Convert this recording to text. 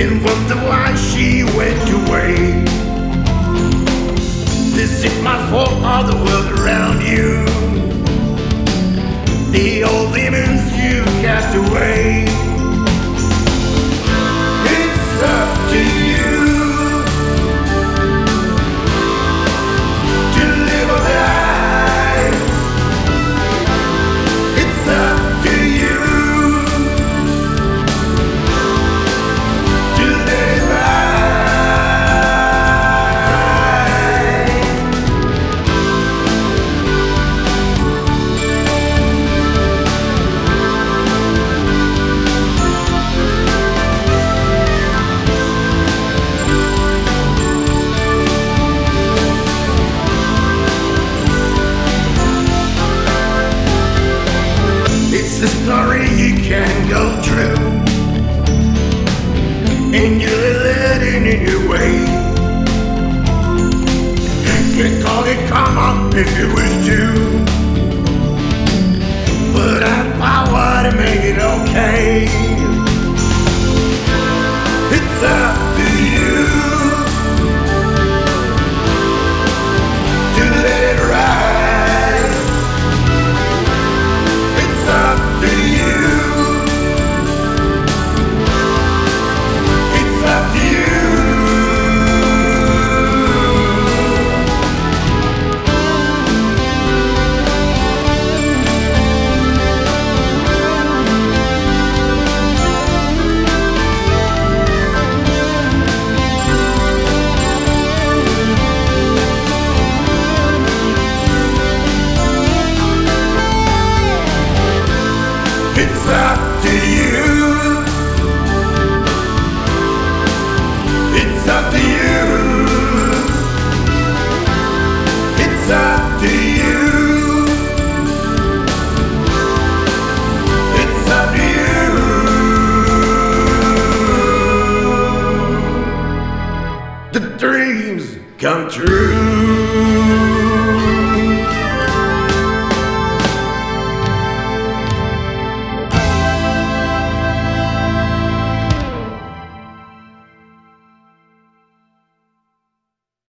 and wonder why she went away. This is my fault, all the world around you. The old demons you cast away. The story you can go through, and you're letting in your way. Can call it karma if you wish to, but I the dreams come true.